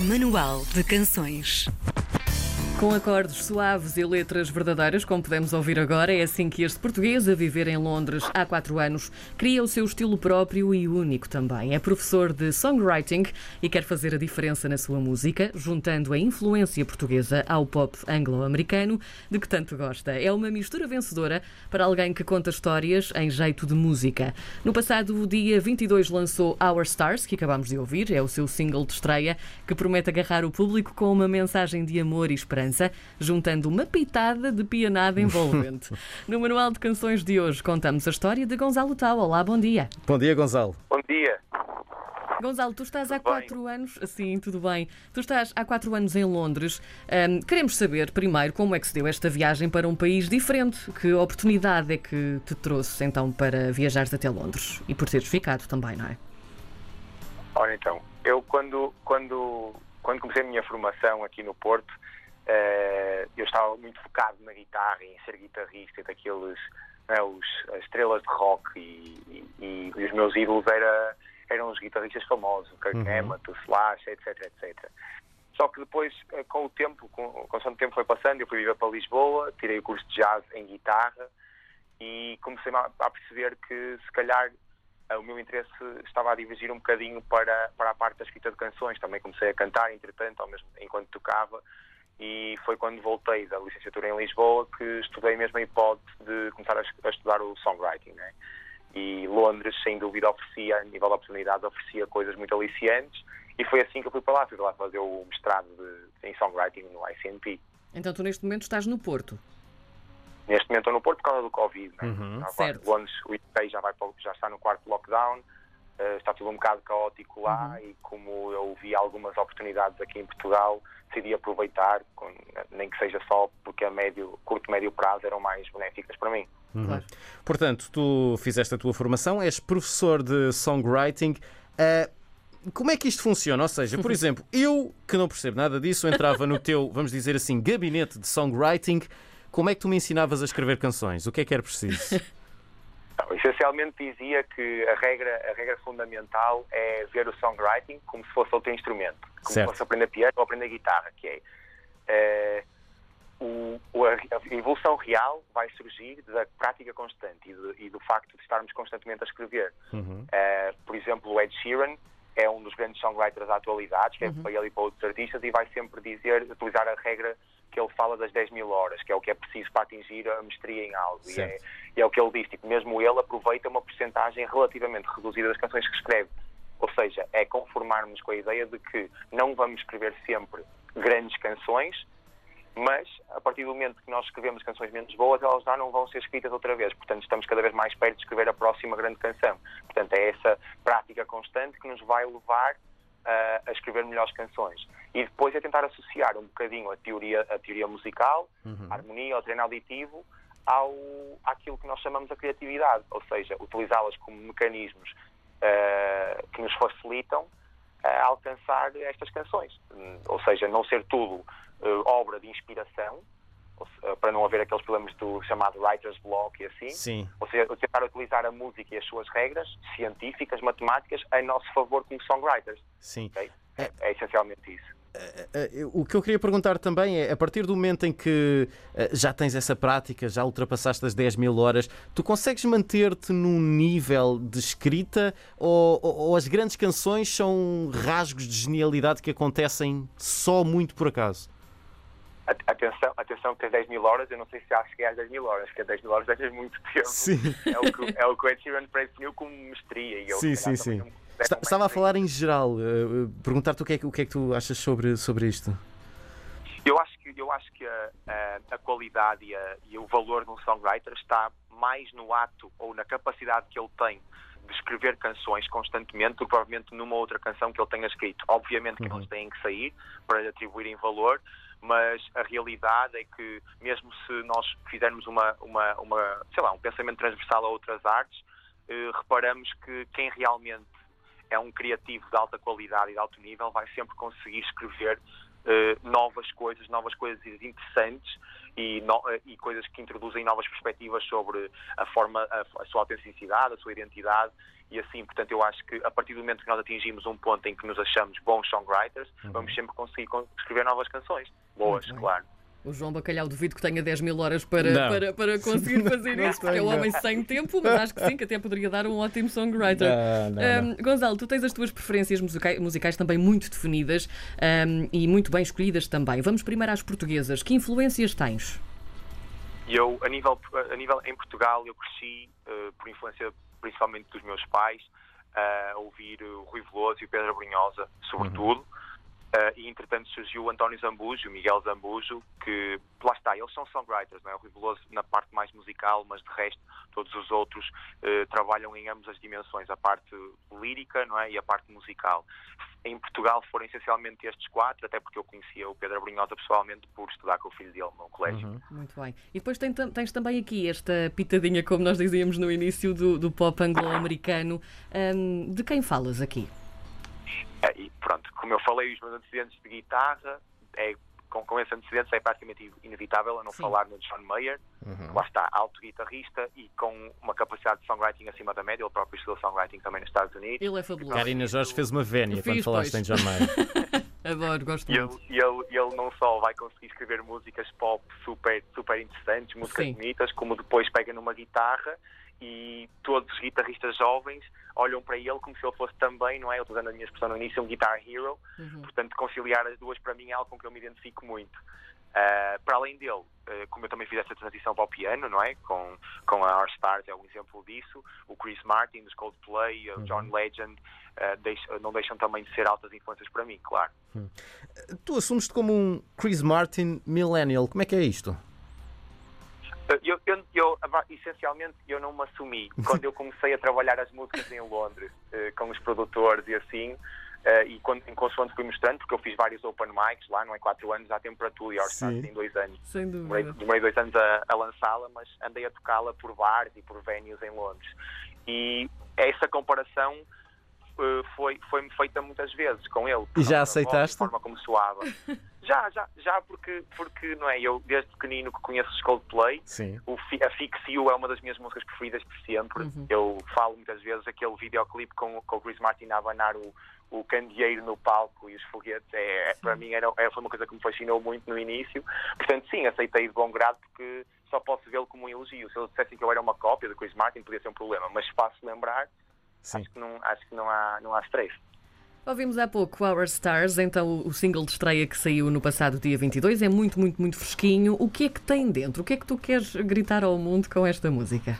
Manual de Canções. Com acordes suaves e letras verdadeiras, como podemos ouvir agora, é assim que este português, a viver em Londres há quatro anos, cria o seu estilo próprio e único também. É professor de songwriting e quer fazer a diferença na sua música, juntando a influência portuguesa ao pop anglo-americano, de que tanto gosta. É uma mistura vencedora para alguém que conta histórias em jeito de música. No passado dia 22 lançou Our Stars, que acabamos de ouvir, é o seu single de estreia, que promete agarrar o público com uma mensagem de amor e esperança juntando uma pitada de pianada envolvente. no Manual de Canções de hoje contamos a história de Gonzalo Tal. Olá, bom dia. Bom dia, Gonzalo. Bom dia. Gonzalo, tu estás há Tudo bem? quatro anos. Sim, tudo bem. Tu estás há quatro anos em Londres. Ahm, queremos saber, primeiro, como é que se deu esta viagem para um país diferente. Que oportunidade é que te trouxe, então, para viajares até Londres? E por teres ficado também, não é? Ora então, eu quando, quando, quando comecei a minha formação aqui no Porto, eh, eu estava muito focado na guitarra, em ser guitarrista daqueles, né, os, as estrelas de rock e, e- e os meus ídolos era, eram os guitarristas famosos, o Kirk Hammett, o Slash, etc, etc. Só que depois, eh, com o tempo, com, com o tempo foi passando, eu fui viver para Lisboa, tirei o curso de jazz em guitarra e comecei a, a perceber que se calhar eh, o meu interesse estava a divergir um bocadinho para, para a parte da escrita de canções. Também comecei a cantar, entretanto, mesmo, enquanto tocava, e foi quando voltei da licenciatura em Lisboa que estudei mesmo a hipótese de começar a, es- a estudar o songwriting. Né? E Londres, sem dúvida, oferecia, a nível de oportunidades, oferecia coisas muito aliciantes, e foi assim que eu fui para lá. Fui para lá fazer o mestrado de, em songwriting no ICNP. Então, tu neste momento estás no Porto. Neste momento estou no Porto por causa do Covid. Né? Uhum. Agora, Certo. Londres, o UK já, vai para, o- já está no quarto lockdown, eh, está tudo um bocado caótico lá Uhum. e como eu vi algumas oportunidades aqui em Portugal, decidi aproveitar, com- nem que seja só porque a médio, curto médio prazo eram mais benéficas para mim. Claro. Portanto, tu fizeste a tua formação, és professor de songwriting. Ah, como é que isto funciona? Ou seja, por exemplo, eu que não percebo nada disso, entrava no teu, vamos dizer assim, gabinete de songwriting. Como é que tu me ensinavas a escrever canções? O que é que era preciso? Não, essencialmente dizia que a regra, a regra fundamental é ver o songwriting como se fosse outro instrumento, como Certo. se fosse aprender piano ou aprender guitarra, que é eh, o- a, evolução real vai surgir da prática constante e, do- e do facto de estarmos constantemente a escrever. Uhum. Eh, por exemplo, o Ed Sheeran é um dos grandes songwriters da atualidade, que é para ele e para outros artistas, e vai sempre dizer, utilizar a regra que ele fala das 10 mil horas, que é o que é preciso para atingir a mestria em algo. E é, e é o que ele diz, tipo, mesmo ele aproveita uma porcentagem relativamente reduzida das canções que escreve. Ou seja, é conformarmos com a ideia de que não vamos escrever sempre grandes canções, mas a partir do momento que nós escrevemos canções menos boas, elas já não vão ser escritas outra vez. Portanto, estamos cada vez mais perto de escrever a próxima grande canção. Portanto, é essa prática constante que nos vai levar ah, a escrever melhores canções. E depois é tentar associar um bocadinho a teoria, a teoria musical, a harmonia, o treino auditivo, ao, àquilo que nós chamamos a criatividade. Ou seja, utilizá-las como mecanismos ah, que nos facilitam a alcançar estas canções. Ou seja, não ser tudo eh, obra de inspiração, eh, para não haver aqueles problemas do chamado writer's block e assim. Sim. Ou seja, tentar utilizar a música e as suas regras científicas, matemáticas, em nosso favor como songwriters. Sim. ok? É, é essencialmente isso. Eh, O que eu queria perguntar também é, a partir do momento em que eh, já tens essa prática, já ultrapassaste as 10 mil horas, tu consegues manter-te num nível de escrita ou, ou- ou as grandes canções são rasgos de genialidade que acontecem só muito por acaso? Atenção, atenção que tens 10 mil horas, eu não sei se já cheguei às 10 mil horas, porque 10 mil horas é muito tempo. Sim. É o que, é o que o Ed Sheeran definiu como mestria. E eu, Sim, sim, sim. não Está- Estava a falar em geral, eh, perguntar-te o que, é, que- o que é que tu achas sobre, sobre isto. Eu acho que, eu acho que a, a- a qualidade e, a- e o valor de um songwriter está mais no ato ou na capacidade que ele tem de escrever canções constantemente do que provavelmente numa outra canção que ele tenha escrito. Obviamente que eles têm que sair para lhe atribuírem valor, mas a realidade é que mesmo se nós fizermos uma, uma, uma sei lá, um pensamento transversal a outras artes, eh, reparamos que quem realmente é um criativo de alta qualidade e de alto nível vai sempre conseguir escrever eh, novas coisas, novas coisas interessantes e, no- e coisas que introduzem novas perspectivas sobre a forma, a, a sua autenticidade, a sua identidade e assim, portanto, eu acho que a partir do momento que nós atingimos um ponto em que nos achamos bons songwriters, Uhum. vamos sempre conseguir con- escrever novas canções. Boas, claro. O João Bacalhau duvido que tenha 10 mil horas para, Não. para, para conseguir fazer Não isso, porque é um homem sem tempo, mas acho que sim, que até poderia dar um ótimo songwriter. Não, não, não. Um, Gonzalo, tu tens as tuas preferências musicais, musicais também muito definidas um, e muito bem escolhidas também. Vamos primeiro às portuguesas. Que influências tens? Eu, a nível, a nível em Portugal, eu cresci eh, por influência principalmente dos meus pais, eh, a ouvir o Rui Veloso e o Pedro Brunhosa, sobretudo. Eh, e entretanto surgiu o António Zambujo, o Miguel Zambujo, que lá está, eles são songwriters, não é? O Rui na parte mais musical, mas de resto todos os outros eh, trabalham em ambas as dimensões, a parte lírica não é? e a parte musical. Em Portugal foram essencialmente estes quatro, até porque eu conhecia o Pedro Brunhosa pessoalmente por estudar com o filho dele no colégio. Muito bem. E depois tem- tens também aqui esta pitadinha, como nós dizíamos no início, do, do pop anglo-americano. Um, de quem falas aqui? Como eu falei, os meus antecedentes de guitarra, é, com, com esses antecedentes é praticamente inevitável a não Sim. falar no John Mayer, que lá está, alto guitarrista e com uma capacidade de songwriting acima da média, ele próprio estudou songwriting também nos Estados Unidos. Ele é fabuloso. Karina Jorge fez uma vénia quando falaste em John Mayer. Adoro, gosto E ele, muito. e ele, e ele não só vai conseguir escrever músicas pop super, super interessantes, músicas Sim. bonitas, como depois pega numa guitarra e todos os guitarristas jovens olham para ele como se ele fosse também, não é? Eu estou usando a minha expressão no início, um guitar hero. Uhum. Portanto, conciliar as duas para mim é algo com que eu me identifico muito. Uh, para além dele, uh, como eu também fiz essa transição para o piano, não é? Com, com a Our Stars é um exemplo disso. O Chris Martin, dos Coldplay, o John Legend, uh, deixa- não deixam também de ser altas influências para mim, claro. tu assumes-te como um Chris Martin millennial. Como é que é isto? Eu, eu, eu, essencialmente, eu não me assumi. Quando eu comecei a trabalhar as músicas em Londres, uh, com os produtores e assim, uh, e quando, em consoante fui mostrando, porque eu fiz vários open mics lá, não é? Quatro anos, há tempo para tudo, e Sim. tem dois anos. Sem Demorei, dúvida. demorei dois anos a, a lançá-la, mas andei a tocá-la por bares e por venues em Londres. E essa comparação foi, foi-me feita muitas vezes com ele. E já voz, aceitaste? Forma como soava. já, já, já, porque, porque não é? Eu, desde pequenino, que conheço os Coldplay, Sim. o, a Fix You é uma das minhas músicas preferidas por sempre. Uhum. Eu falo muitas vezes aquele videoclipe com, com o Chris Martin a abanar o, o candeeiro no palco e os foguetes. É, é- para mim era, é, foi uma coisa que me fascinou muito no início. Portanto, sim, aceitei de bom grado porque só posso vê-lo como um elogio. Se eles dissessem que eu era uma cópia do Chris Martin, podia ser um problema. Mas faço lembrar, Sim. acho que não, acho que não há, não há stress. Ouvimos há pouco Our Stars, então o single de estreia que saiu no passado dia 22 é muito, muito, muito fresquinho. O que é que tem dentro? O que é que tu queres gritar ao mundo com esta música?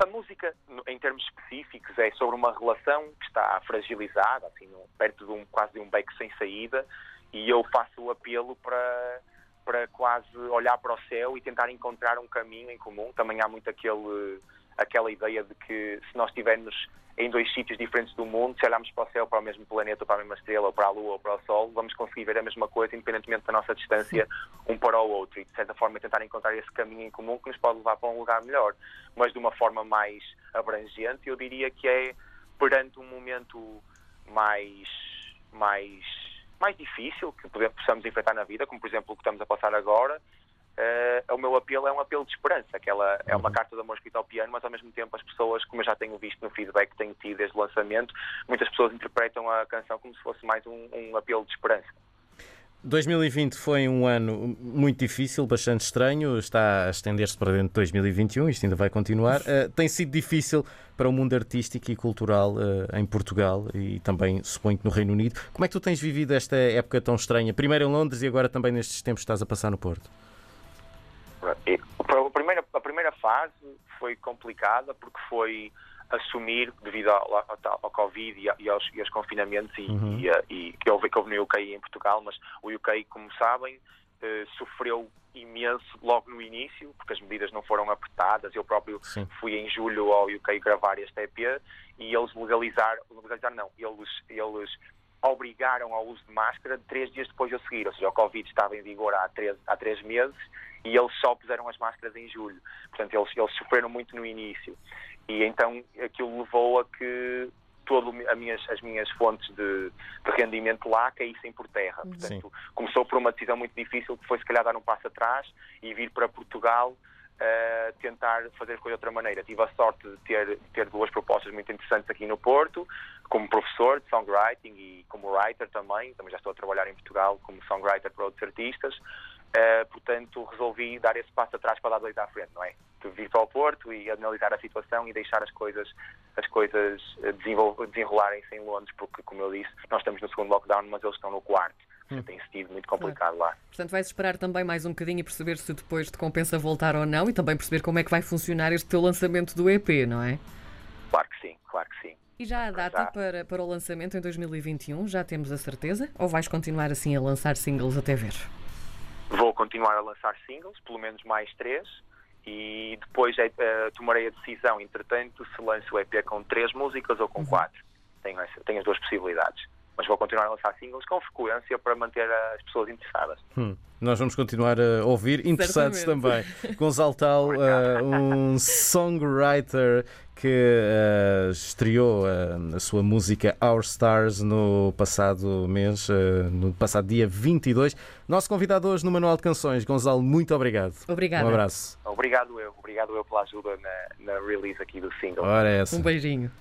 A música, em termos específicos, é sobre uma relação que está fragilizada, assim, perto de um, quase de um beco sem saída, e eu faço o apelo para, para quase olhar para o céu e tentar encontrar um caminho em comum. Também há muito aquele, aquela ideia de que se nós estivermos em dois sítios diferentes do mundo, se olharmos para o céu, para o mesmo planeta, ou para a mesma estrela, ou para a Lua, ou para o Sol, vamos conseguir ver a mesma coisa, independentemente da nossa distância um para o outro. E, de certa forma, tentar encontrar esse caminho em comum que nos pode levar para um lugar melhor. Mas de uma forma mais abrangente, eu diria que é perante um momento mais, mais, mais difícil que possamos enfrentar na vida, como por exemplo o que estamos a passar agora, eh, o meu apelo é um apelo de esperança, que ela é uma carta de amor escrita ao piano, mas ao mesmo tempo as pessoas, como eu já tenho visto no feedback que tenho tido desde o lançamento, muitas pessoas interpretam a canção como se fosse mais um, um apelo de esperança. 2020 foi um ano muito difícil, bastante estranho, está a estender-se para dentro de 2021, isto ainda vai continuar. Uh, tem sido difícil para o mundo artístico e cultural uh, em Portugal e também, suponho que no Reino Unido. Como é que tu tens vivido esta época tão estranha? Primeiro em Londres e agora também nestes tempos estás a passar no Porto? A, primeira, a primeira fase foi complicada porque foi assumir, devido ao, ao, ao Covid e, e, aos, e aos, confinamentos, e, Uhum. e que, houve, que houve no UK e em Portugal, mas o UK, como sabem, eh, sofreu imenso logo no início, porque as medidas não foram apertadas. Eu próprio Sim. fui em julho ao UK gravar este EP e eles legalizaram, legalizaram não, eles, eles obrigaram ao uso de máscara três dias depois de eu seguir, ou seja, o Covid estava em vigor há três, há três meses e eles só puseram as máscaras em julho. Portanto, eles, eles sofreram muito no início. E então aquilo levou a que todo a minhas, as minhas fontes de, de rendimento lá caíssem por terra. Portanto, começou por uma decisão muito difícil que foi se calhar dar um passo atrás e vir para Portugal uh, tentar fazer as coisas de outra maneira. Tive a sorte de ter, de ter duas propostas muito interessantes aqui no Porto, como professor de songwriting e como writer também. Também já estou a trabalhar em Portugal como songwriter para outros artistas. Uh, portanto, resolvi dar esse passo atrás para dar dois à frente, não é? De vir para o Porto e analisar a situação e deixar as coisas, as coisas desenrolarem-se em Londres, porque, como eu disse, nós estamos no segundo lockdown, mas eles estão no quarto. Hum. Tem sido muito complicado claro. lá. Portanto, vais esperar também mais um bocadinho e perceber se depois te compensa voltar ou não e também perceber como é que vai funcionar este teu lançamento do EP, não é? Claro que sim, claro que sim. E já a data já. Para, para o lançamento em 2021, já temos a certeza? Ou vais continuar assim a lançar singles até ver? Vou continuar a lançar singles, pelo menos mais três, e depois uh, tomarei a decisão, entretanto, se lanço o EP com três músicas ou com uhum. quatro. Tenho, essa, tenho as duas possibilidades. Mas vou continuar a lançar singles com frequência para manter as pessoas interessadas. Hum. Nós vamos continuar a ouvir, interessados também. Gonçalo Tal, uh, um songwriter que uh, estreou uh, a sua música Our Stars no passado mês, no passado dia 22. Nosso convidado hoje no Manual de Canções, Gonçalo, muito obrigado. Obrigado. Um abraço. Obrigado eu, obrigado eu pela ajuda na, na release aqui do single. Ora é essa. Um beijinho.